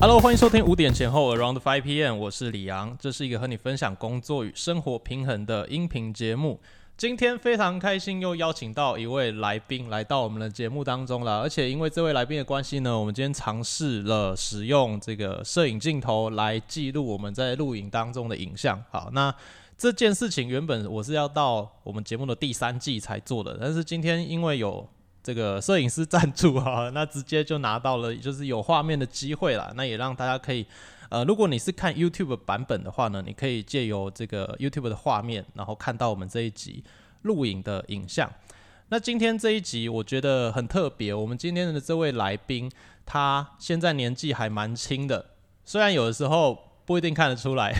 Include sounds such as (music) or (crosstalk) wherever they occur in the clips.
Hello，欢迎收听五点前后 Around Five PM，我是李阳，这是一个和你分享工作与生活平衡的音频节目。今天非常开心，又邀请到一位来宾来到我们的节目当中了。而且因为这位来宾的关系呢，我们今天尝试了使用这个摄影镜头来记录我们在录影当中的影像。好，那这件事情原本我是要到我们节目的第三季才做的，但是今天因为有这个摄影师赞助哈，(laughs) 那直接就拿到了就是有画面的机会啦。那也让大家可以。呃，如果你是看 YouTube 版本的话呢，你可以借由这个 YouTube 的画面，然后看到我们这一集录影的影像。那今天这一集我觉得很特别，我们今天的这位来宾，他现在年纪还蛮轻的，虽然有的时候。不一定看得出来，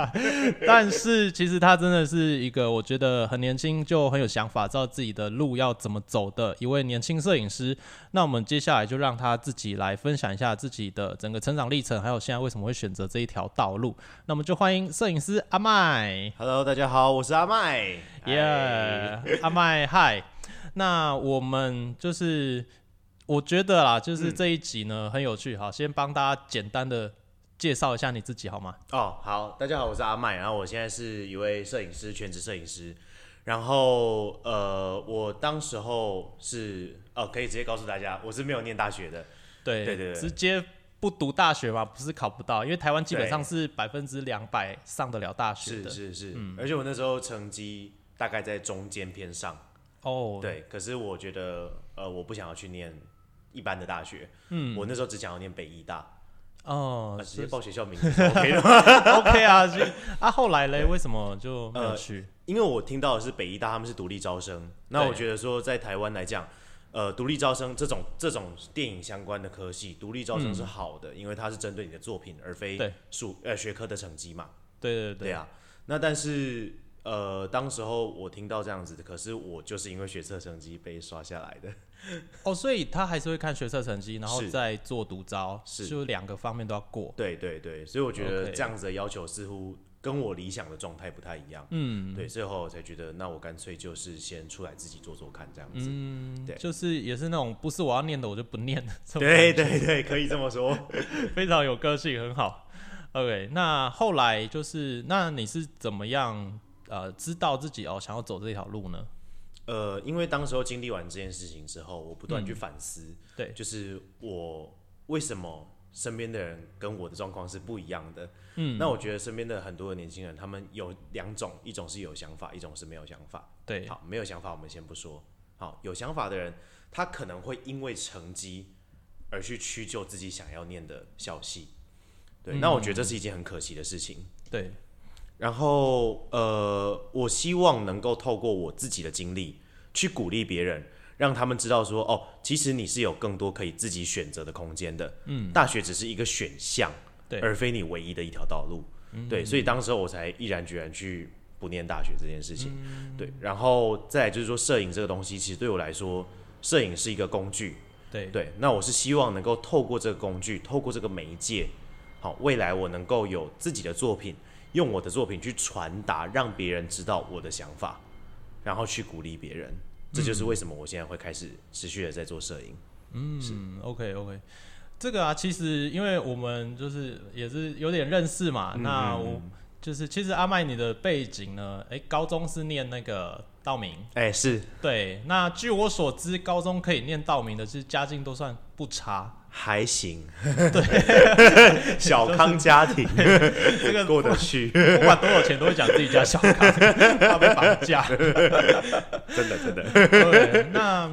(laughs) 但是其实他真的是一个我觉得很年轻就很有想法，知道自己的路要怎么走的一位年轻摄影师。那我们接下来就让他自己来分享一下自己的整个成长历程，还有现在为什么会选择这一条道路。那么就欢迎摄影师阿麦。Hello，大家好，我是阿麦。Yeah，阿麦嗨。那我们就是我觉得啦，就是这一集呢很有趣。好，先帮大家简单的。介绍一下你自己好吗？哦，好，大家好，我是阿麦，然后我现在是一位摄影师，全职摄影师。然后，呃，我当时候是，哦，可以直接告诉大家，我是没有念大学的。对对对，直接不读大学嘛，不是考不到，因为台湾基本上是百分之两百上得了大学的。是是是，而且我那时候成绩大概在中间偏上。哦，对，可是我觉得，呃，我不想要去念一般的大学。嗯，我那时候只想要念北医大。哦，直接报学校名字 OK 的吗？(laughs) OK 啊，所以啊，后来嘞，为什么就没有去？因为我听到的是北医大他们是独立招生，那我觉得说在台湾来讲，呃，独立招生这种这种电影相关的科系，独立招生是好的，因为它是针对你的作品，而非数呃学科的成绩嘛。对对。对啊，那但是呃，当时候我听到这样子，可是我就是因为学测成绩被刷下来的。(laughs) 哦，所以他还是会看学测成绩，然后再做独招，是就两个方面都要过。对对对，所以我觉得这样子的要求似乎跟我理想的状态不太一样。嗯，对，最后才觉得那我干脆就是先出来自己做做看这样子。嗯，对，就是也是那种不是我要念的我就不念的。对对对，可以这么说，(laughs) 非常有个性，很好。OK，那后来就是那你是怎么样呃知道自己哦想要走这条路呢？呃，因为当时候经历完这件事情之后，我不断去反思，对，就是我为什么身边的人跟我的状况是不一样的。嗯，那我觉得身边的很多的年轻人，他们有两种，一种是有想法，一种是没有想法。对，好，没有想法我们先不说。好，有想法的人，他可能会因为成绩而去屈就自己想要念的校系。对，那我觉得这是一件很可惜的事情。对。然后，呃，我希望能够透过我自己的经历去鼓励别人，让他们知道说，哦，其实你是有更多可以自己选择的空间的。嗯，大学只是一个选项，对，而非你唯一的一条道路。对，所以当时我才毅然决然去不念大学这件事情。对，然后再就是说，摄影这个东西，其实对我来说，摄影是一个工具。对对，那我是希望能够透过这个工具，透过这个媒介，好，未来我能够有自己的作品。用我的作品去传达，让别人知道我的想法，然后去鼓励别人，这就是为什么我现在会开始持续的在做摄影。嗯，OK OK，这个啊，其实因为我们就是也是有点认识嘛，那我就是其实阿麦你的背景呢，哎，高中是念那个道明，哎，是对。那据我所知，高中可以念道明的，其实家境都算不差。还行，对，(laughs) 小康家庭，(laughs) 这个 (laughs) 过得去，不管多少钱都会讲自己家小康，怕被绑架，真的真的。对，那。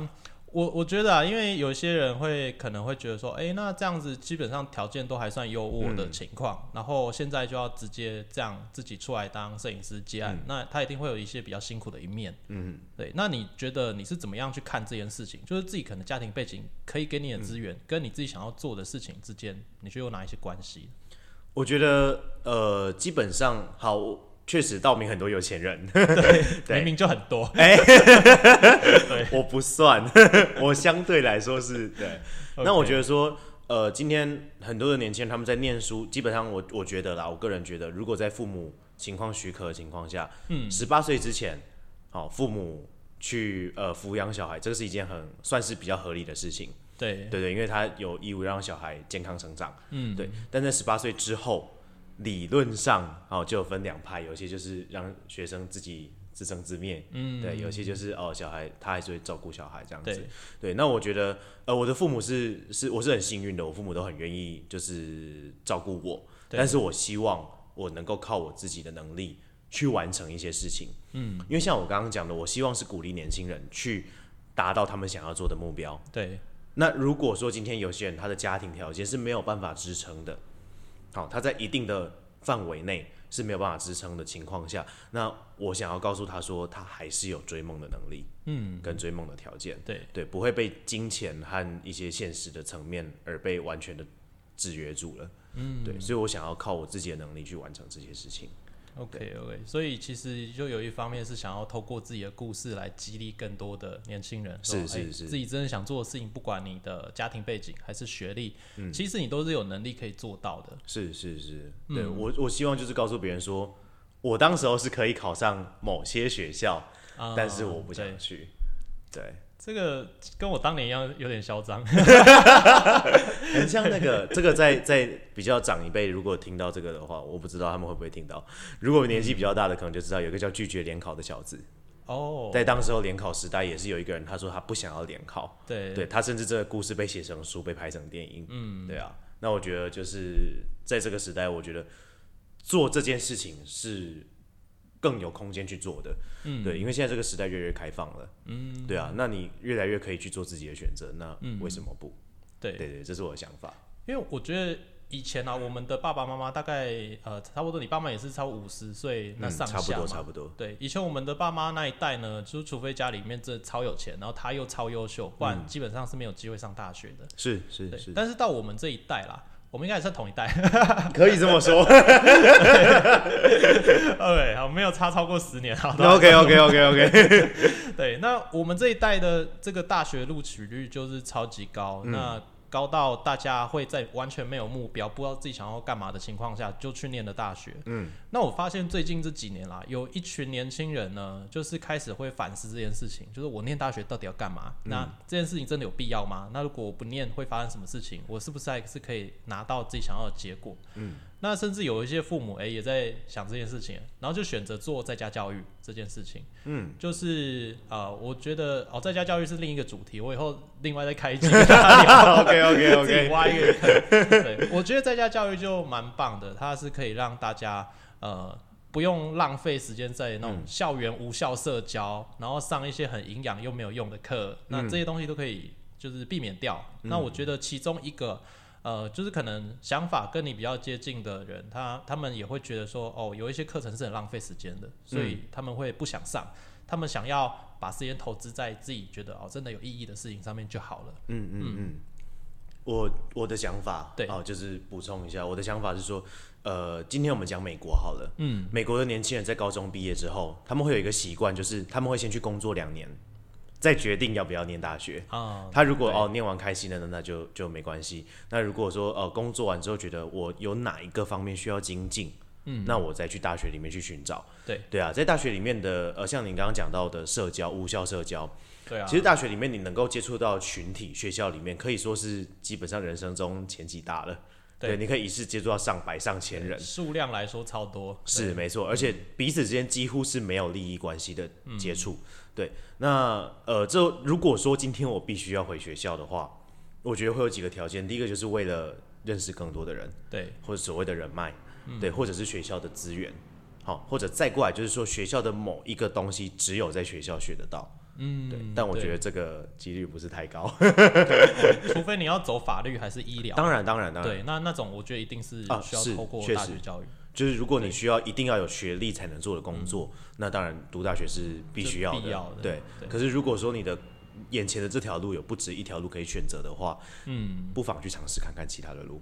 我我觉得啊，因为有些人会可能会觉得说，哎，那这样子基本上条件都还算优渥的情况，然后现在就要直接这样自己出来当摄影师接案，那他一定会有一些比较辛苦的一面。嗯，对。那你觉得你是怎么样去看这件事情？就是自己可能家庭背景可以给你的资源，跟你自己想要做的事情之间，你觉得有哪一些关系？我觉得呃，基本上好。确实，道明很多有钱人，对，明明就很多。哎，(laughs) 我不算，(laughs) 我相对来说是对。那我觉得说，呃，今天很多的年轻人他们在念书，基本上我我觉得啦，我个人觉得，如果在父母情况许可的情况下，嗯，十八岁之前，好，父母去呃抚养小孩，这个是一件很算是比较合理的事情。对。对对，因为他有义务让小孩健康成长，嗯。对。但在十八岁之后，理论上哦就分两派，有些就是让学生自己自生自灭，嗯。对，有些就是哦小孩他还是会照顾小孩这样子，对。对。那我觉得呃我的父母是是我是很幸运的，我父母都很愿意就是照顾我，但是我希望我能够靠我自己的能力去完成一些事情，嗯，因为像我刚刚讲的，我希望是鼓励年轻人去达到他们想要做的目标，对。那如果说今天有些人他的家庭条件是没有办法支撑的，好，他在一定的范围内是没有办法支撑的情况下，那我想要告诉他说，他还是有追梦的能力，嗯，跟追梦的条件，对。对，不会被金钱和一些现实的层面而被完全的制约住了，嗯，对，所以我想要靠我自己的能力去完成这些事情，，OK OK，所以其实就有一方面是想要透过自己的故事来激励更多的年轻人，是是是。自己真的想做的事情，不管你的家庭背景还是学历，嗯。其实你都是有能力可以做到的。是是是，对我我希望就是告诉别人说，我当时候是可以考上某些学校，啊但是我不想去，对。这个跟我当年一样，有点嚣张。(laughs) 很像那个，这个在在比较长一辈，如果听到这个的话，我不知道他们会不会听到。如果年纪比较大的，可能就知道有一个叫拒绝联考的小子，哦，在当时候联考时代，也是有一个人，他说他不想要联考，对对他甚至这个故事被写成书，被拍成电影，嗯，对啊。那我觉得就是在这个时代，我觉得做这件事情是更有空间去做的，嗯，对，因为现在这个时代越来越开放了，嗯，对啊，那你越来越可以去做自己的选择，那为什么不？对对对，这是我的想法。因为我觉得以前啊，我们的爸爸妈妈大概呃，差不多你爸妈也是超五十岁那嗯，上差不多，差不多。对，以前我们的爸妈那一代呢，就是除非家里面真的超有钱，然后他又超优秀，不然基本上是没有机会上大学的。是是，是，但是到我们这一代啦，我们应该也算同一代，可以这么说。(laughs) OK，好，没有差超过十年，好。OK OK OK OK，对，那我们这一代的这个大学录取率就是超级高，那高到大家会在完全没有目标、不知道自己想要干嘛的情况下就去念了大学。嗯，那我发现最近这几年啦，有一群年轻人呢，就是开始会反思这件事情，就是我念大学到底要干嘛？那这件事情真的有必要吗？那如果我不念，会发生什么事情？我是不是还是可以拿到自己想要的结果？嗯，那甚至有一些父母诶、也在想这件事情，然后就选择做在家教育这件事情。嗯，就是呃，我觉得哦，在家教育是另一个主题，我以后另外再开一集。(laughs) (laughs) OK OK 自己 OK，挖一个坑。对，我觉得在家教育就蛮棒的，它是可以让大家呃不用浪费时间在那种校园无效社交，然后上一些很营养又没有用的课，那这些东西都可以就是避免掉。那我觉得其中一个。呃，就是可能想法跟你比较接近的人，他他们也会觉得说，哦，有一些课程是很浪费时间的，所以他们会不想上，他们想要把时间投资在自己觉得哦真的有意义的事情上面就好了。嗯嗯。嗯，我我的想法，对。哦，就是补充一下，我的想法是说，呃，今天我们讲美国好了，嗯，美国的年轻人在高中毕业之后，他们会有一个习惯，就是他们会先去工作两年，再决定要不要念大学。啊，他如果哦念完开心了，那那就就没关系。那如果说呃工作完之后觉得我有哪一个方面需要精进，嗯，那我再去大学里面去寻找。对对啊，在大学里面的呃，像你刚刚讲到的社交、无效社交，对啊，其实大学里面你能够接触到群体，学校里面可以说是基本上人生中前几大了。对。对，你可以一次接触到上百上千人，数量来说超多，是没错，而且彼此之间几乎是没有利益关系的接触。嗯。对，那呃，这如果说今天我必须要回学校的话，我觉得会有几个条件。第一个就是为了认识更多的人，对。或者所谓的人脉，嗯。对，或者是学校的资源，好，或者再过来就是说学校的某一个东西只有在学校学得到。嗯，对，但我觉得这个几率不是太高。(laughs) 除非你要走法律还是医疗，当然，当然，当然，对，那那种我觉得一定是需要透过大学教育，就是如果你需要一定要有学历才能做的工作，那当然读大学是必须要的。必要的对，对。可是如果说你的眼前的这条路有不止一条路可以选择的话，嗯，不妨去尝试看看其他的路。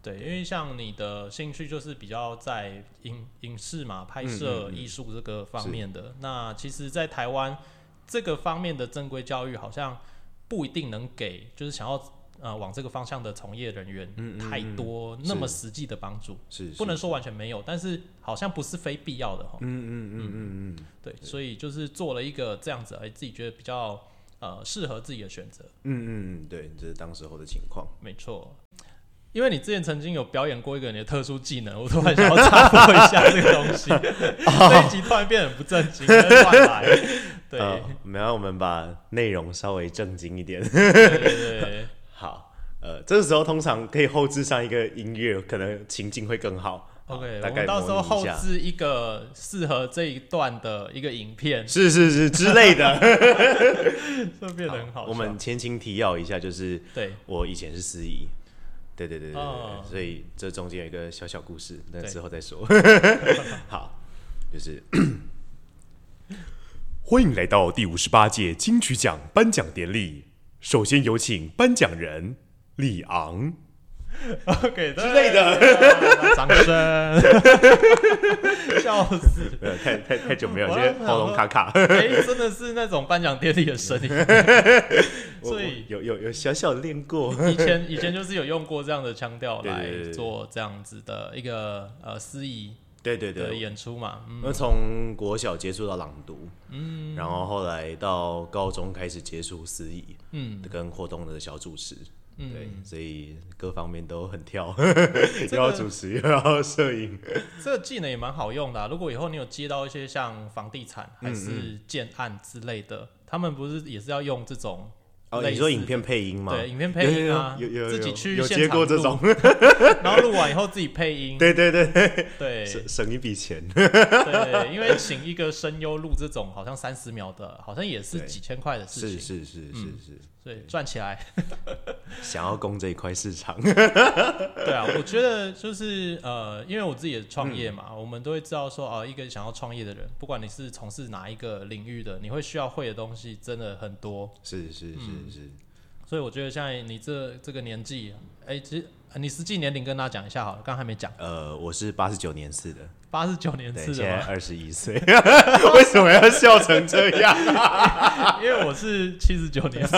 对，因为像你的兴趣就是比较在影影视嘛、拍摄、艺术这个方面的，那其实，在台湾这个方面的正规教育好像不一定能给，就是想要呃往这个方向的从业人员嗯嗯太多那么实际的帮助，是不能说完全没有，但是好像不是非必要的哈。嗯嗯嗯嗯嗯，对，所以就是做了一个这样子，哎，自己觉得比较呃适合自己的选择。嗯嗯嗯，对，这是当时候的情况。没错，因为你之前曾经有表演过一个你的特殊技能，我突然想要插播一下这个东西。(laughs) 这一集突然变得很不正经，乱来。对，呃，没有，我们把内容稍微正经一点。对对对，(laughs) 好，呃，这个时候通常可以后置上一个音乐，可能情境会更好。OK，大概我们到时候后置一个适合这一段的一个影片，是是是之类的。(laughs) 会变得很好笑。我们前情提要一下，就是对我以前是司仪，对对对对对对，哦所以这中间有一个小小故事，那之后再说。(laughs) 好，就是欢迎来到第五十八届金曲奖颁奖典礼。首先有请颁奖人李昂。OK (laughs) 之类的，掌声，笑死！呃，太太太久没有，我现在喉咙卡卡。哎、真的是那种颁奖典礼的声音。所以有有有小小练过。以前以前就是有用过这样的腔调来做这样子的一个呃司仪的对对对，演出嘛。嗯，那从国小接触到朗读，嗯，然后后来到高中开始接触司仪，嗯，跟活动的小主持，嗯。对，所以各方面都很跳，(laughs) 这又 (laughs) 要主持又要摄影，这个技能也蛮好用的啊、如果以后你有接到一些像房地产还嗯是建案之类的，他们不是也是要用这种哦，你说影片配音吗？对影片配音啊，有有有有自己去有接过这种，(laughs) 然后录完以后自己配音，对对对。对，省省一笔钱，对，因为请一个声优录这种好像三十秒的，好像也是几千块的事情。是情，是是是。是，所以赚起来。(laughs) 想要攻这一块市场，(laughs) 对啊，我觉得就是呃，因为我自己也创业嘛，嗯。我们都会知道说，呃，一个想要创业的人，不管你是从事哪一个领域的，你会需要会的东西真的很多。是是嗯。是。是，所以我觉得现在你这这个年纪，哎、其实呃你实际年龄跟大家讲一下好了，刚刚还没讲，呃，我是八十九年次的，八十九年对，次的嘛，现在二十一岁，(laughs) 为什么要笑成这样？(laughs) 因为我是七十九年次，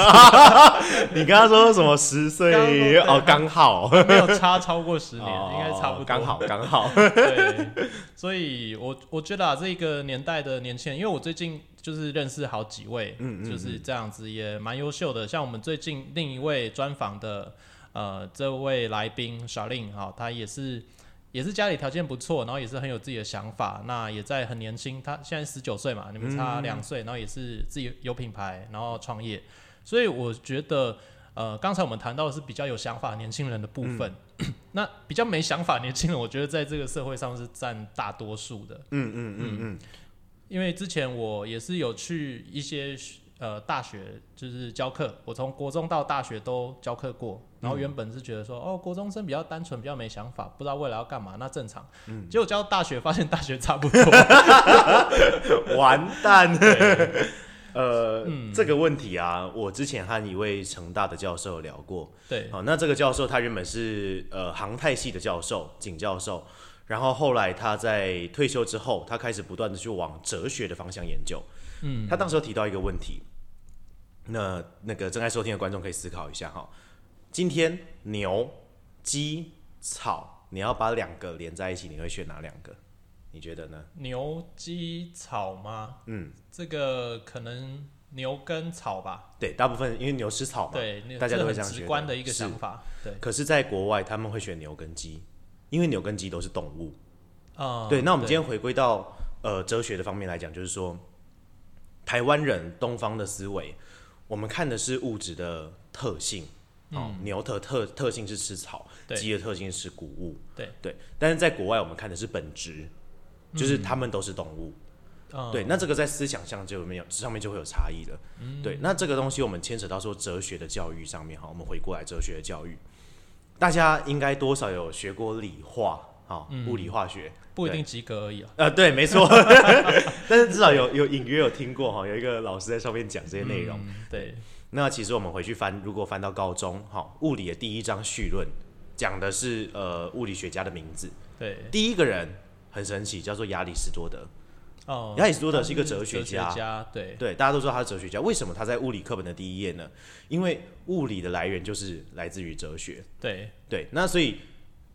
(laughs) 你刚刚说什么十岁？哦，刚好，没有差超过十年，哦应该差不多，刚好刚好。对，所以我我觉得啊，这个年代的年轻人，因为我最近就是认识好几位，嗯嗯。就是这样子，也蛮优秀的。像我们最近另一位专访的呃这位来宾小令哈，他也是也是家里条件不错，然后也是很有自己的想法，那也在很年轻，他现在十九岁嘛，你们差两岁，然后也是自己有品牌，然后创业，所以我觉得。呃，刚才我们谈到的是比较有想法的年轻人的部分，(laughs) 那比较没想法的年轻人，我觉得在这个社会上是占大多数的。嗯嗯嗯嗯，因为之前我也是有去一些呃大学，就是教课，我从国中到大学都教课过。然后原本是觉得说，哦，国中生比较单纯，比较没想法，不知道未来要干嘛，那正常。嗯结果教到大学，发现大学差不多。(laughs) 完蛋。对呃，嗯这个问题啊，我之前和一位成大的教授聊过。对，好，那这个教授他原本是呃航太系的教授，景教授，然后后来他在退休之后，他开始不断的去往哲学的方向研究。嗯，他当时提到一个问题，那那个正在收听的观众可以思考一下哈，今天牛、鸡、草，你要把两个连在一起，你会选哪两个？你觉得呢？牛、鸡、草吗？嗯，这个可能牛跟草吧。对，大部分因为牛吃草嘛，对，大家都会这样觉得直观的一个想法。对，可是，在国外他们会选牛跟鸡，因为牛跟鸡都是动物。啊，对，那我们今天回归到呃哲学的方面来讲，就是说，台湾人东方的思维，我们看的是物质的特性。哦，牛的特特性是吃草，鸡的特性是吃谷物。对对，但是在国外我们看的是本质，就是它们都是动物。嗯对，那这个在思想上就没有上面就会有差异了。嗯对，那这个东西我们牵扯到说哲学的教育上面哈，我们回过来哲学的教育，大家应该多少有学过理化，哈，嗯物理化学。不一定及格而已啊。呃，对，没错，(laughs) (laughs) 但是至少有有隐约有听过哈，有一个老师在上面讲这些内容。嗯对，那其实我们回去翻，如果翻到高中哈，物理的第一章绪论讲的是呃物理学家的名字，对，第一个人很神奇，叫做亚里士多德。哦，亚里士多德是一个哲学家家，对，对，大家都知道他是哲学家，为什么他在物理课本的第一页呢？因为物理的来源就是来自于哲学。对，对，那所以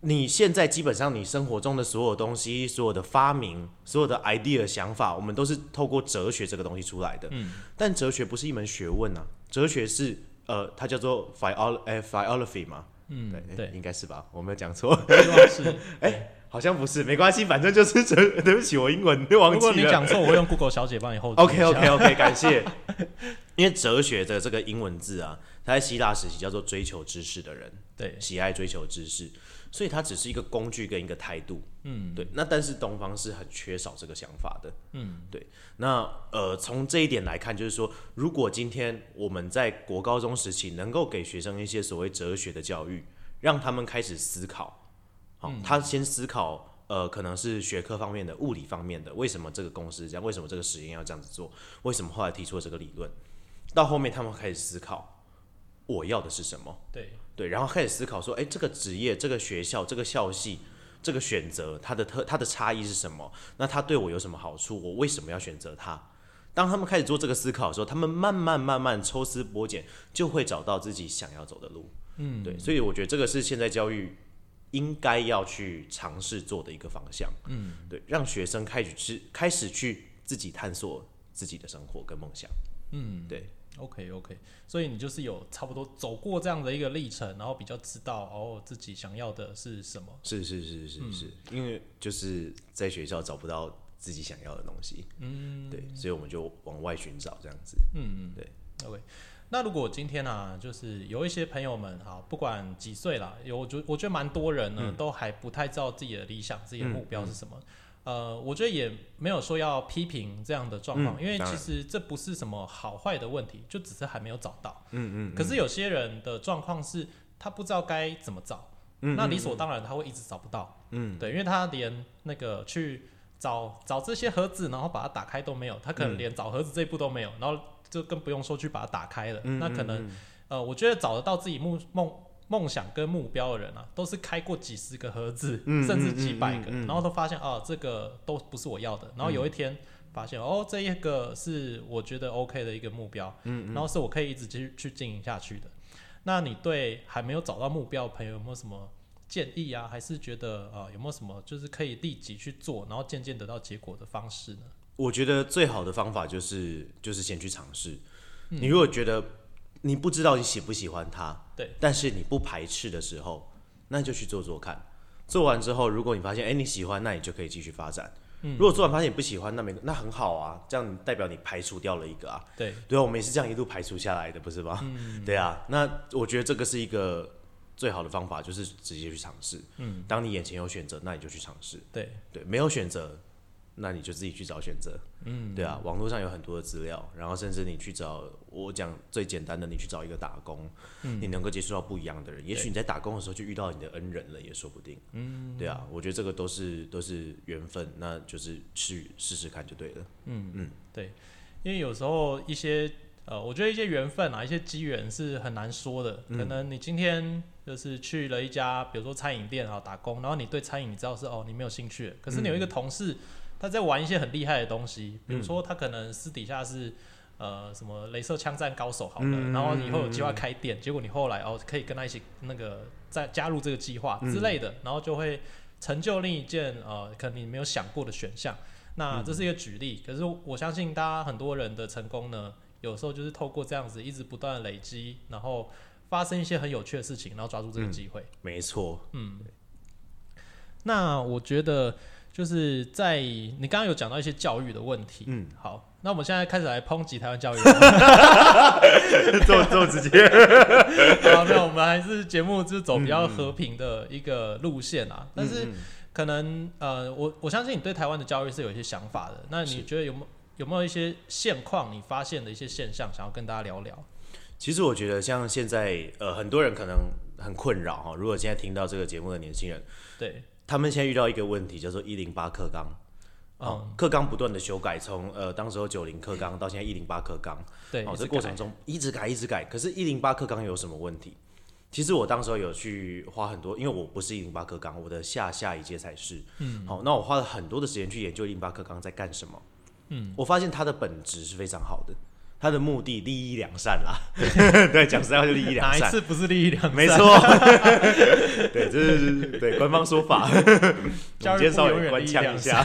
你现在基本上你生活中的所有东西、所有的发明、所有的 idea 想法，我们都是透过哲学这个东西出来的。嗯，但哲学不是一门学问啊，哲学是呃，它叫做 philo 哎 philosophy 嘛。嗯，对，对，应该是吧？我没有讲错。是。(laughs) 哎，好像不是，没关系，反正就是哲。(laughs) 对不起，我英文忘记了。如果你讲错，我会用 Google 小姐帮你后。OK OK OK，感谢。因为哲学的这个英文字啊，它在希腊时期叫做追求知识的人，对，喜爱追求知识，所以它只是一个工具跟一个态度。嗯，对。那但是东方是很缺少这个想法的。嗯，对。那呃，从这一点来看，就是说，如果今天我们在国高中时期能够给学生一些所谓哲学的教育，让他们开始思考，好，他先思考，呃，可能是学科方面的、物理方面的，为什么这个公司这样？为什么这个实验要这样子做？为什么后来提出了这个理论？到后面他们开始思考，我要的是什么？对对，然后开始思考说，哎，这个职业、这个学校、这个校系、这个选择，它的特、它的差异是什么？那它对我有什么好处？我为什么要选择它？当他们开始做这个思考的时候，他们慢慢慢慢抽丝剥茧，就会找到自己想要走的路。嗯，对，所以我觉得这个是现在教育应该要去尝试做的一个方向。嗯，对，让学生开始去开始去自己探索自己的生活跟梦想。嗯，对，OK OK，所以你就是有差不多走过这样的一个历程，然后比较知道哦自己想要的是什么。是是是是是，因为就是在学校找不到自己想要的东西。嗯，对，所以我们就往外寻找这样子。嗯嗯，对，OK。那如果今天啊，就是有一些朋友们哈，不管几岁啦，有我觉我觉得蛮多人呢，都还不太知道自己的理想、自己的目标是什么。呃，我觉得也没有说要批评这样的状况，因为其实这不是什么好坏的问题，就只是还没有找到。嗯嗯。可是有些人的状况是，他不知道该怎么找，那理所当然他会一直找不到。嗯，对，因为他连那个去找找这些盒子，然后把它打开都没有，他可能连找盒子这一步都没有，然后。就更不用说去把它打开了。那可能，呃，我觉得找得到自己梦梦梦想跟目标的人啊，都是开过几十个盒子，甚至几百个，然后都发现哦，这个都不是我要的。然后有一天发现哦，这一个是我觉得 OK 的一个目标，嗯然后是我可以一直去去经营下去的。那你对还没有找到目标的朋友有没有什么建议啊？还是觉得呃有没有什么就是可以立即去做，然后渐渐得到结果的方式呢？我觉得最好的方法就是就是先去尝试。你如果觉得你不知道你喜不喜欢它，对，但是你不排斥的时候，那就去做做看。做完之后，如果你发现哎你喜欢，那你就可以继续发展。如果做完发现你不喜欢，那没那很好啊，这样代表你排除掉了一个啊。对，对啊，我们也是这样一路排除下来的，不是吗？嗯，对啊。那我觉得这个是一个最好的方法，就是直接去尝试。嗯，当你眼前有选择，那你就去尝试。对对，没有选择。那你就自己去找选择，嗯，对啊，网络上有很多的资料，然后甚至你去找，我讲最简单的，你去找一个打工，嗯，你能够接触到不一样的人，也许你在打工的时候就遇到你的恩人了，也说不定，嗯，对啊，我觉得这个都是都是缘分，那就是去试试看就对了，嗯嗯，对，因为有时候一些呃，我觉得一些缘分啊，一些机缘是很难说的，可能你今天就是去了一家，比如说餐饮店啊打工，然后你对餐饮你知道是哦你没有兴趣，可是你有一个同事。他在玩一些很厉害的东西，比如说他可能私底下是呃什么镭射枪战高手好了，然后以后有计划开店，结果你后来哦可以跟他一起那个再加入这个计划之类的，然后就会成就另一件呃可能你没有想过的选项。那这是一个举例，可是我相信大家很多人的成功呢，有时候就是透过这样子一直不断的累积，然后发生一些很有趣的事情，然后抓住这个机会。没错，嗯。那我觉得。就是在你刚刚有讲到一些教育的问题，嗯，好，那我们现在开始来抨击台湾教育，(laughs) 这么这么直接，(laughs) 啊，没有，我们还是节目就是走比较和平的一个路线啊，但是可能呃，我我相信你对台湾的教育是有一些想法的，那你觉得有没有有没有一些现况你发现的一些现象，想要跟大家聊聊？其实我觉得像现在呃，很多人可能很困扰哈，如果现在听到这个节目的年轻人，对。他们现在遇到一个问题，叫做一零八课纲。哦，课纲不断的修改，从呃当时候九零课纲到现在一零八课纲。对，哦，这过程中一直改，一直改。可是，一零八课纲有什么问题？其实我当时候有去花很多，因为我不是一零八课纲，我的下下一届才是。嗯。好，那我花了很多的时间去研究一零八课纲在干什么。嗯。我发现它的本质是非常好的，他的目的利益良善啦，(laughs) 对，讲实在话就利益良善，哪一次不是利益良善？没错，(laughs) 对，这是对官方说法，(laughs) 我们今天稍永远利益微官腔一良下，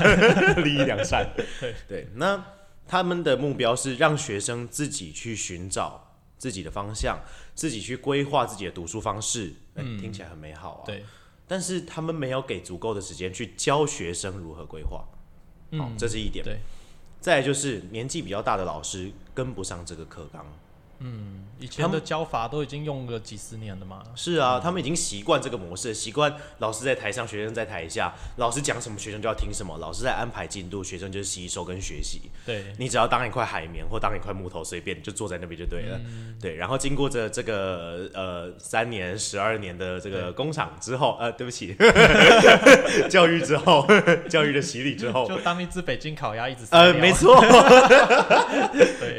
利益良善，对。对，那他们的目标是让学生自己去寻找自己的方向，自己去规划自己的读书方式，哎、听起来很美好啊，对，但是他们没有给足够的时间去教学生如何规划，好、嗯，这是一点。对，再就是年纪比较大的老师跟不上这个课纲。以前的教法都已经用了几十年了嘛。是啊，他们已经习惯这个模式，习惯老师在台上，学生在台下，老师讲什么，学生就要听什么，老师在安排进度，学生就是吸收跟学习。对，你只要当一块海绵或当一块木头，随便就坐在那边就对了。对，然后经过这这个呃三年、十二年的这个工厂之后，呃，对不起，(laughs) 教育之后，(laughs) 教育的洗礼之后，就当一只北京烤鸭一直塞呃，没，(laughs) 错，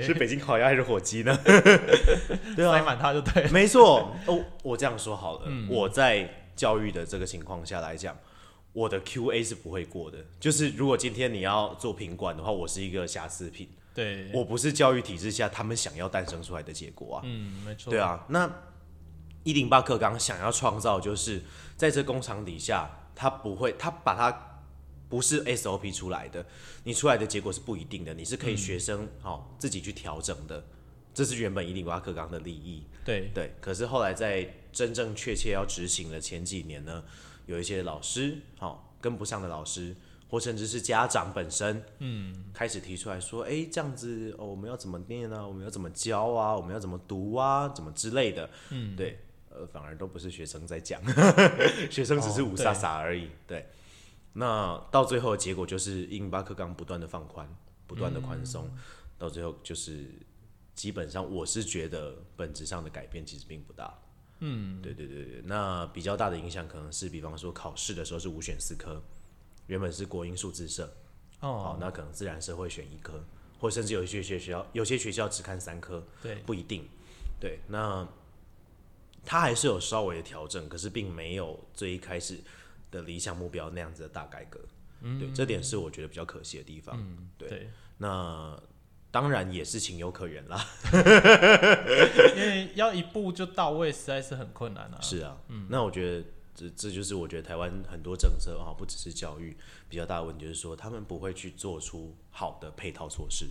是北京烤鸭还是火鸡呢？(laughs) 对啊，塞满它就对了。没错。哦，我这样说好了，嗯我在教育的这个情况下来讲。我的 Q&A 是不会过的，就是如果今天你要做品管的话，我是一个瑕疵品，对，我不是教育体制下他们想要诞生出来的结果啊。嗯，没错。对，啊，那一零八课纲想要创造，就是在这工厂底下，他不会，他把它不是 SOP 出来的，你出来的结果是不一定的，你是可以学生好、自己去调整的，这是原本一零八课纲的利益。对，对，可是后来在真正确切要执行的前几年呢，有一些老师好、跟不上的老师。或甚至是家长本身，嗯，开始提出来说，哎、这样子哦，我们要怎么念啊？我们要怎么教啊？我们要怎么读啊？怎么之类的，嗯，对，呃，反而都不是学生在讲，(laughs) 学生只是哦五傻傻而已，对。那到最后的结果就是英巴克刚不断的放宽，不断的宽松，到最后就是基本上我是觉得本质上的改变其实并不大。嗯，对对对对，那比较大的影响可能是，比方说考试的时候是五选四科，原本是国英数自社，好，哦，那可能自然社会选一科，或甚至有一些学校，有些学校只看三科，对，不一定。对，那他还是有稍微的调整，可是并没有最一开始的理想目标那样子的大改革。嗯对，这点是我觉得比较可惜的地方。对对，那当然也是情有可原啦。(laughs) 因为要一步就到位，实在是很困难啊。是啊，嗯那我觉得这这就是我觉得台湾很多政策啊，不只是教育比较大的问题，就是说他们不会去做出好的配套措施。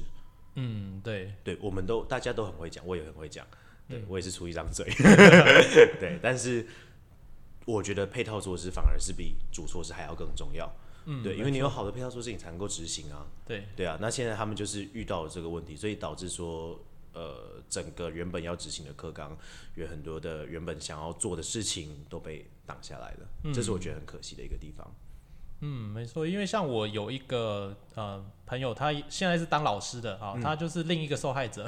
嗯，对，对，我们都大家都很会讲，我也很会讲，对、嗯我也是出一张嘴，(laughs) 对，但是我觉得配套措施反而是比主措施还要更重要。嗯，对，因为你有好的配套措施，你才能够执行啊。对，对啊，那现在他们就是遇到了这个问题，所以导致说，呃，整个原本要执行的课纲，有很多的原本想要做的事情都被挡下来了，这是我觉得很可惜的一个地方。嗯，没错，因为像我有一个呃朋友，他现在是当老师的啊、他就是 (laughs) 另一个受害者。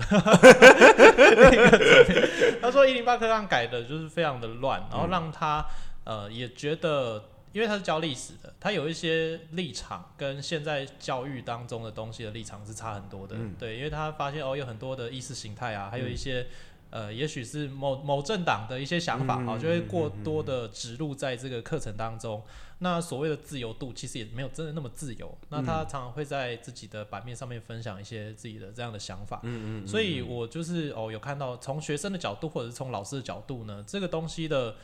他说一零八课纲改的就是非常的乱，然后让他呃也觉得，因为他是教历史的，他有一些立场跟现在教育当中的东西的立场是差很多的。对，因为他发现哦，有很多的意识形态啊，还有一些。呃，也许是某某政党的一些想法，啊，就会过多的植入在这个课程当中。那所谓的自由度，其实也没有真的那么自由。那他常常会在自己的版面上面分享一些自己的这样的想法。嗯嗯。所以我就是哦，有看到从学生的角度，或者是从老师的角度呢，这个东西的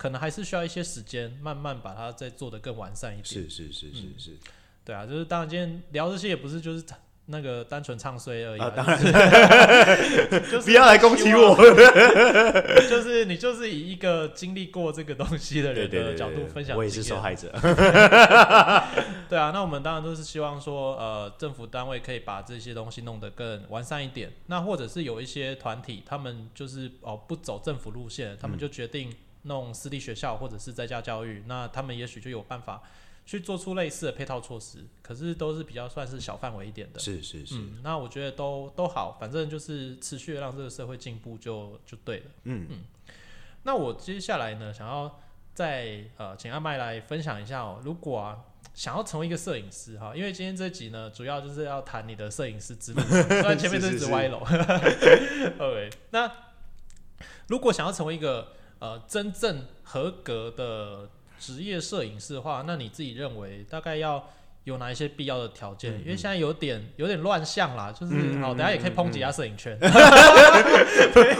可能还是需要一些时间，慢慢把它再做得更完善一点。是是是是是，对啊，就是当然今天聊这些也不是就是那个单纯唱衰而已、啊，当然，(laughs) 就是不要来攻击我。(laughs) 就是你就是以一个经历过这个东西的人的角度分享，我也是受害。者。(laughs) 对啊，那我们当然都是希望说，呃，政府单位可以把这些东西弄得更完善一点。那或者是有一些团体，他们就是哦不走政府路线，他们就决定弄私立学校或者是在家教育，那他们也许就有办法去做出类似的配套措施，可是都是比较算是小范围一点的。是是是，嗯，那我觉得都都好，反正就是持续地让这个社会进步就就对了。嗯嗯那我接下来呢，想要再呃请阿麦来分享一下哦，如果啊想要成为一个摄影师哈，因为今天这集呢主要就是要谈你的摄影师之路，(laughs) 虽然前面都是是是直歪楼。(laughs) OK，那如果想要成为一个呃真正合格的职业摄影师的话，那你自己认为大概要有哪一些必要的条件？嗯因为现在有点有点乱象啦，就是、嗯好，等下也可以抨击一下摄影圈。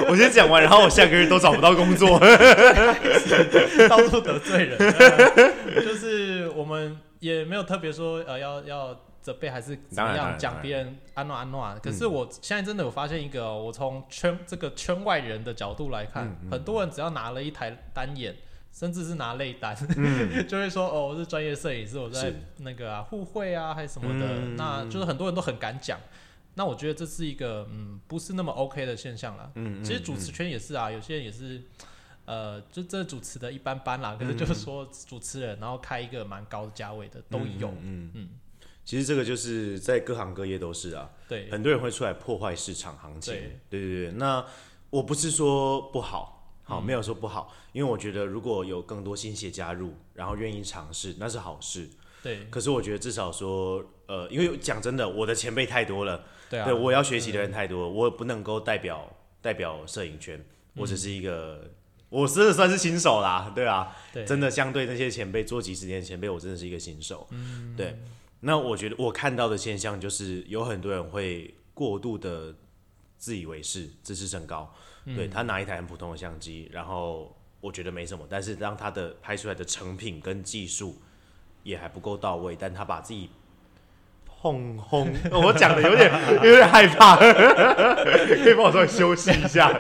我先讲完，然后我下个月都找不到工作。(laughs) 到处得罪人，呃 (laughs) 就是我们也没有特别说呃要要责备还是怎么样讲别人安诺安诺啊。可是我现在真的有发现一个哦、我从圈这个圈外人的角度来看，很多人只要拿了一台单眼。甚至是拿类单，(laughs) 就会说哦，我是专业摄影师，我在那个啊互惠啊，还是什么的，嗯那就是很多人都很敢讲。那我觉得这是一个嗯不是那么 OK 的现象啦。嗯其实主持圈也是啊，有些人也是，呃，就这主持的一般般啦。可是就是说主持人，然后开一个蛮高的价位的都有。嗯嗯嗯其实这个就是在各行各业都是啊，对很多人会出来破坏市场行情。对对对对，那我不是说不好，好、嗯没有说不好，因为我觉得如果有更多新血加入，然后愿意尝试，那是好事。对可是我觉得至少说，呃，因为讲真的，我的前辈太多了，对啊，对我要学习的人太多了，我不能够代表代表摄影圈，我嗯只是一个。我真的算是新手啦，对啊，对真的相对那些前辈做几十年前辈，我真的是一个新手。嗯对，那我觉得我看到的现象就是有很多人会过度的自以为是、自视甚高。嗯对他拿一台很普通的相机，然后我觉得没什么，但是让他的拍出来的成品跟技术也还不够到位，但他把自己轰轰，(laughs) 我讲的有点有点害怕，(laughs) 可以帮我稍微休息一下。(laughs)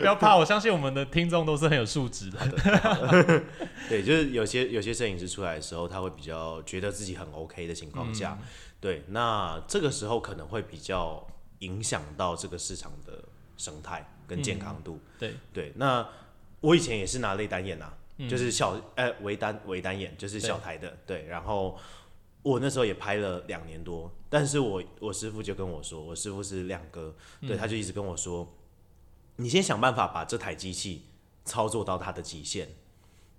不要怕，我相信我们的听众都是很有素质的。对，就是有些有些摄影师出来的时候，他会比较觉得自己很 OK 的情况下，对，那这个时候可能会比较影响到这个市场的生态跟健康度。对。对，那我以前也是拿类单眼啊，就是小呃微单微单眼，就是小台的，对，然后我那时候也拍了两年多，但是我我师傅就跟我说，我师傅是亮哥，对，他就一直跟我说，你先想办法把这台机器操作到它的极限。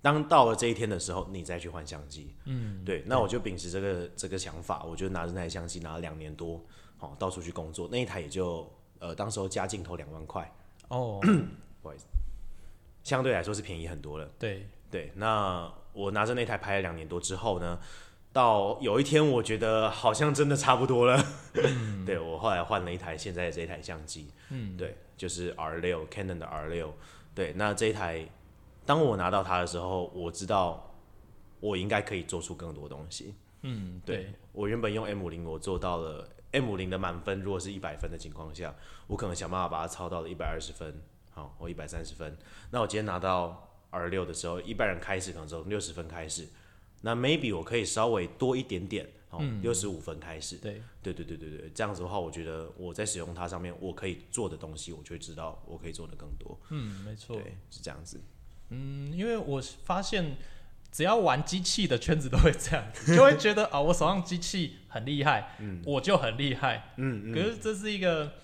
当到了这一天的时候，你再去换相机。嗯，对。那我就秉持这个这个想法，我就拿着那台相机拿了两年多，好、到处去工作。那一台也就呃，当时候加镜头两万块，哦不好意思，相对来说是便宜很多了。对，对，那我拿着那台拍了两年多之后呢，到有一天我觉得好像真的差不多了，(laughs) 对我后来换了一台现在这一台相机，嗯，对，就是 R 六 Canon 的 R 六，对，那这一台当我拿到它的时候，我知道我应该可以做出更多东西，嗯，对对，我原本用 M 五零，我做到了 M 五零的满分，如果是一百分的情况下，我可能想办法把它超到了一百二十分，好，或一百三十分。那我今天拿到 R 六的时候，一般人开始可能从六十分开始，那 maybe 我可以稍微多一点点，哦，六十五分开始。对，对对对对对，这样子的话，我觉得我在使用它上面，我可以做的东西，我就会知道我可以做的更多。嗯，没错。对，是这样子。嗯，因为我发现只要玩机器的圈子都会这样，(laughs) 就会觉得啊，我手上机器很厉害，我就很厉害。嗯可是这是一个，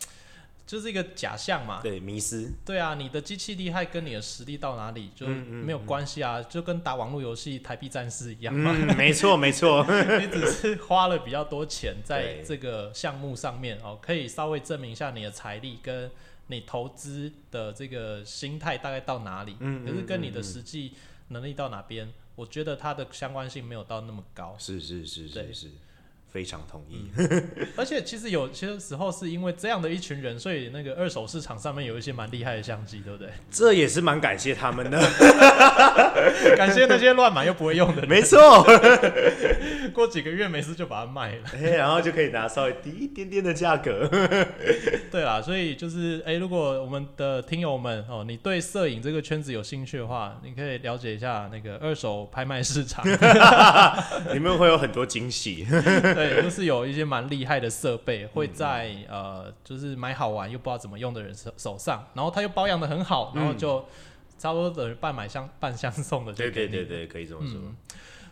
就是一个假象嘛。对，迷失。对啊，你的机器厉害跟你的实力到哪里就嗯没有关系啊，就跟打网络游戏台币战士一样嘛。嗯，没错没错。(laughs) 你只是花了比较多钱在对这个项目上面哦，可以稍微证明一下你的财力跟你投资的这个心态大概到哪里。嗯可是跟你的实际能力到哪边，我觉得它的相关性没有到那么高。是是是是，非常同意。(laughs) 而且其实有些时候是因为这样的一群人，所以那个二手市场上面有一些蛮厉害的相机，对不对？这也是蛮感谢他们的。(laughs) 感谢那些乱买又不会用的人，没错。(laughs) 过几个月没事就把它卖了。哎，然后就可以拿稍微低一点点的价格。对啦，所以就是哎、如果我们的听友们哦，你对摄影这个圈子有兴趣的话，你可以了解一下那个二手拍卖市场，里面会有很多惊喜。对，就是有一些蛮厉害的设备会在呃，就是买好玩又不知道怎么用的人手手上，然后他又保养的很好，然后就差不多等于半买相半相送的对对对对，可以这么说。嗯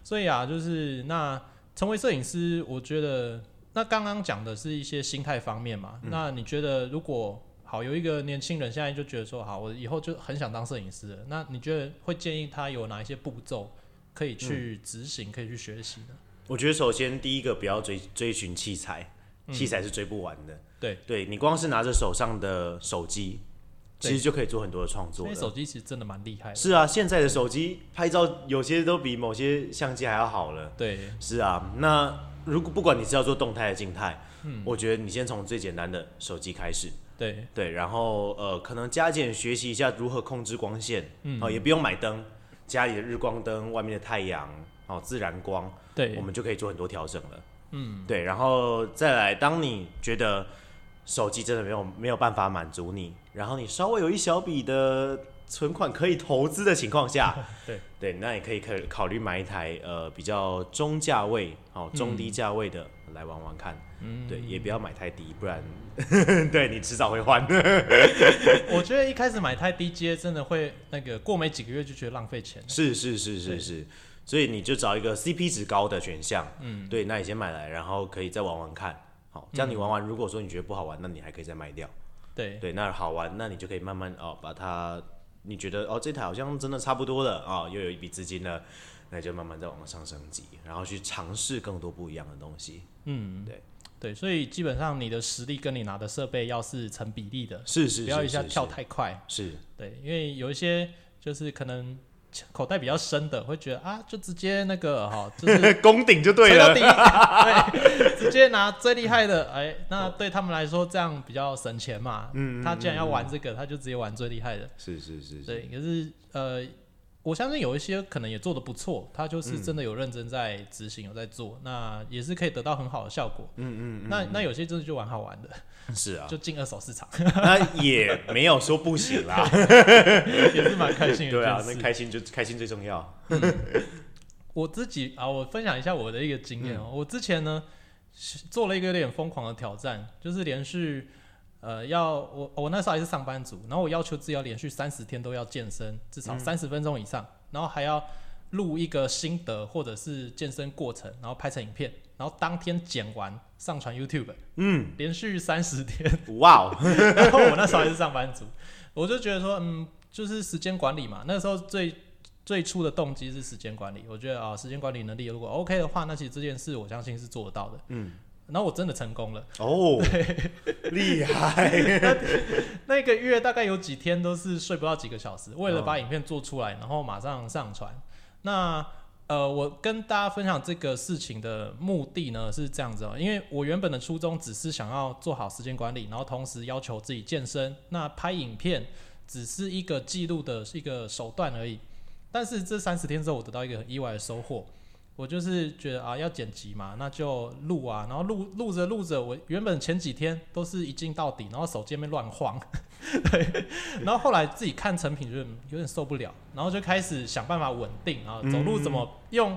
所以啊，就是那成为摄影师，我觉得那刚刚讲的是一些心态方面嘛。那你觉得如果好有一个年轻人现在就觉得说，好，我以后就很想当摄影师了，那你觉得会建议他有哪一些步骤可以去执行，可以去学习呢？我觉得首先第一个不要追追寻器材，器材是追不完的。对对你光是拿着手上的手机，其实就可以做很多的创作。手机其实真的蛮厉害的。是啊，现在的手机拍照有些都比某些相机还要好了。对，是啊，那如果不管你是要做动态还是静态，嗯我觉得你先从最简单的手机开始，对，对，然后呃，可能加减学习一下如何控制光线，嗯哦，也不用买灯，家里的日光灯、外面的太阳，哦，自然光，对我，们就可以做很多调整了。嗯，对，然后再来，当你觉得手机真的没有没有办法满足你，然后你稍微有一小笔的存款可以投资的情况下，(laughs) 对对，那也可以考考虑买一台呃比较中价位哦中低价位的来玩玩看。嗯，对，也不要买太低，不然 (laughs) 对你迟早会换。(laughs) 我觉得一开始买太低阶，真的会那个过没几个月就觉得浪费钱。是是是是对是，所以你就找一个 CP 值高的选项，嗯，对，那你先买来，然后可以再玩玩看。好，这样你玩完，如果说你觉得不好玩，那你还可以再卖掉。对，对，那好玩，那你就可以慢慢哦，把它，你觉得哦这台好像真的差不多了啊、哦，又有一笔资金了，那就慢慢再往上升级，然后去尝试更多不一样的东西。嗯，对对，所以基本上你的实力跟你拿的设备要是成比例的，是是，不要一下跳太快。是对，因为有一些就是可能口袋比较深的，会觉得啊，就直接那个 (laughs) 哈，就是是攻顶就对了。(laughs) 对，(laughs) 直接拿最厉害的，哎，那对他们来说这样比较省钱嘛。嗯，嗯他既然要嗯玩这个，他就直接玩最厉害的。是是是是，对，可是呃，我相信有一些可能也做的不错，他就是嗯真的有认真在执行，有在做，那也是可以得到很好的效果。嗯嗯嗯，那那有些真的就玩好玩的，(laughs) 是啊，就进二手市场，(laughs) 那也没有说不行啦。(laughs) 也是蛮开心的对啊。那开心就开心最重要。我自己啊，我分享一下我的一个经验哦、我之前呢做了一个有点疯狂的挑战，就是连续呃要我我那时候还是上班族，然后我要求自己要连续三十天都要健身，至少三十分钟以上，然后还要录一个心得或者是健身过程，然后拍成影片，然后当天剪完上传 YouTube，嗯，连续三十天。(laughs) 哇哦，(laughs) 然后我那时候还是上班族，我就觉得说，嗯，就是时间管理嘛。那时候最最初的动机是时间管理，我觉得啊，时间管理能力如果 OK 的话，那其实这件事我相信是做得到的。嗯，然后我真的成功了，哦，厉害，(laughs) 那个月大概有几天都是睡不到几个小时，为了把影片做出来，然后马上上传。那呃，我跟大家分享这个事情的目的呢是这样子哦、因为我原本的初衷只是想要做好时间管理，然后同时要求自己健身。那拍影片只是一个记录的一个手段而已。但是这三十天之后，我得到一个很意外的收获。我就是觉得啊，要剪辑嘛，那就录啊，然后录录着录着，我原本前几天都是一镜到底，然后手机面乱晃，(laughs) 对，然后后来自己看成品，就有点受不了，然后就开始想办法稳定，然后走路怎么用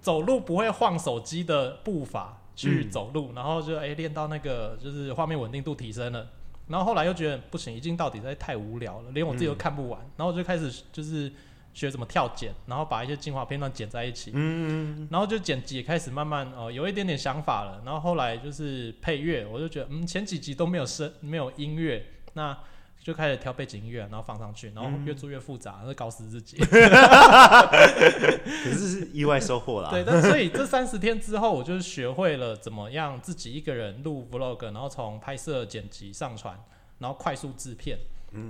走路不会晃手机的步伐去嗯。走路，然后就哎练到那个就是画面稳定度提升了，然后后来又觉得不行，一镜到底实在太无聊了，连我自己都看不完，然后我就开始就是学怎么跳剪，然后把一些精华片段剪在一起，嗯，然后就剪辑也开始慢慢哦、有一点点想法了，然后后来就是配乐，我就觉得嗯前几集都没有声没有音乐，那就开始挑背景音乐，然后放上去，然后越做越复杂，那搞死自己。(laughs) (laughs) 可是是意外收获啦。对，但所以这三十天之后，我就是学会了怎么样自己一个人录 vlog，然后从拍摄、剪辑、上传，然后快速制片。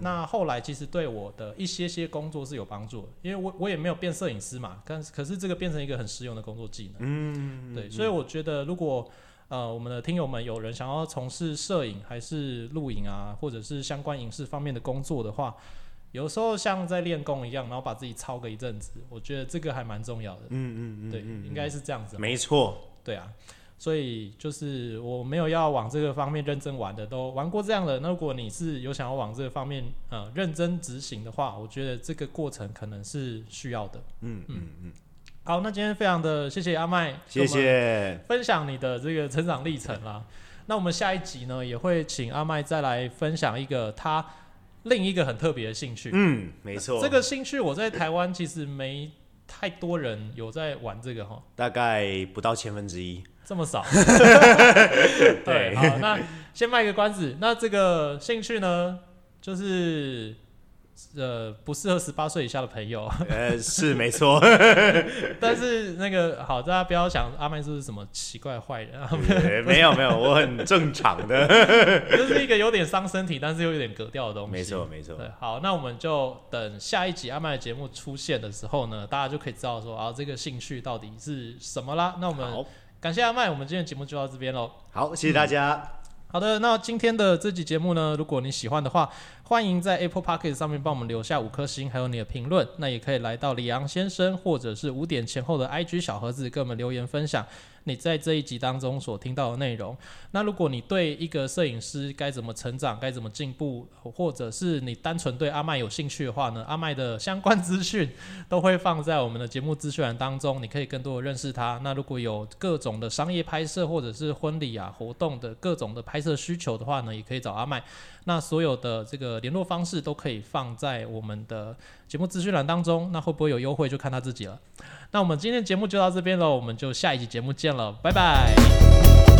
那后来其实对我的一些些工作是有帮助的，因为我我也没有变摄影师嘛，但是可是这个变成一个很实用的工作技能。嗯，对，所以我觉得如果呃我们的听友们有人想要从事摄影还是录影啊，或者是相关影视方面的工作的话，有时候像在练功一样，然后把自己操个一阵子，我觉得这个还蛮重要的。嗯嗯嗯，对，嗯应该是这样子。没错。对啊，所以就是我没有要往这个方面认真玩的，都玩过这样的。那如果你是有想要往这个方面呃认真执行的话，我觉得这个过程可能是需要的。嗯嗯嗯，好，那今天非常的谢谢阿麦，谢谢。分享你的这个成长历程啦。那我们下一集呢，也会请阿麦再来分享一个他另一个很特别的兴趣。嗯，没错。这个兴趣我在台湾其实没太多人有在玩这个哈，大概不到千分之一。这么少。(laughs) 对对，好，(laughs) 那先卖个关子。那这个兴趣呢，就是呃不适合十八岁以下的朋友。(laughs) 呃，是没错，但是那个好，大家不要想阿麦是什么奇怪的坏人啊，没有没有，我很正常的，这是一个有点伤身体，但是又有点格调的东西。没错没错对，，好，那我们就等下一集阿麦的节目出现的时候呢，大家就可以知道说啊，这个兴趣到底是什么啦。那我们好感谢阿麦，我们今天的节目就到这边喽。好，谢谢大家，好的，那今天的这集节目呢，如果你喜欢的话，欢迎在 Apple p o c k e t 上面帮我们留下五颗星，还有你的评论。那也可以来到李昂先生或者是五点前后的 IG 小盒子，给我们留言分享你在这一集当中所听到的内容。那如果你对一个摄影师该怎么成长、该怎么进步，或者是你单纯对阿麦有兴趣的话呢，阿麦的相关资讯都会放在我们的节目资讯栏当中，你可以更多的认识他。那如果有各种的商业拍摄或者是婚礼啊活动的各种的拍摄需求的话呢，也可以找阿麦。那所有的这个联络方式都可以放在我们的节目资讯栏当中。那会不会有优惠就看他自己了。那我们今天节目就到这边了，我们就下一集节目见了，拜拜。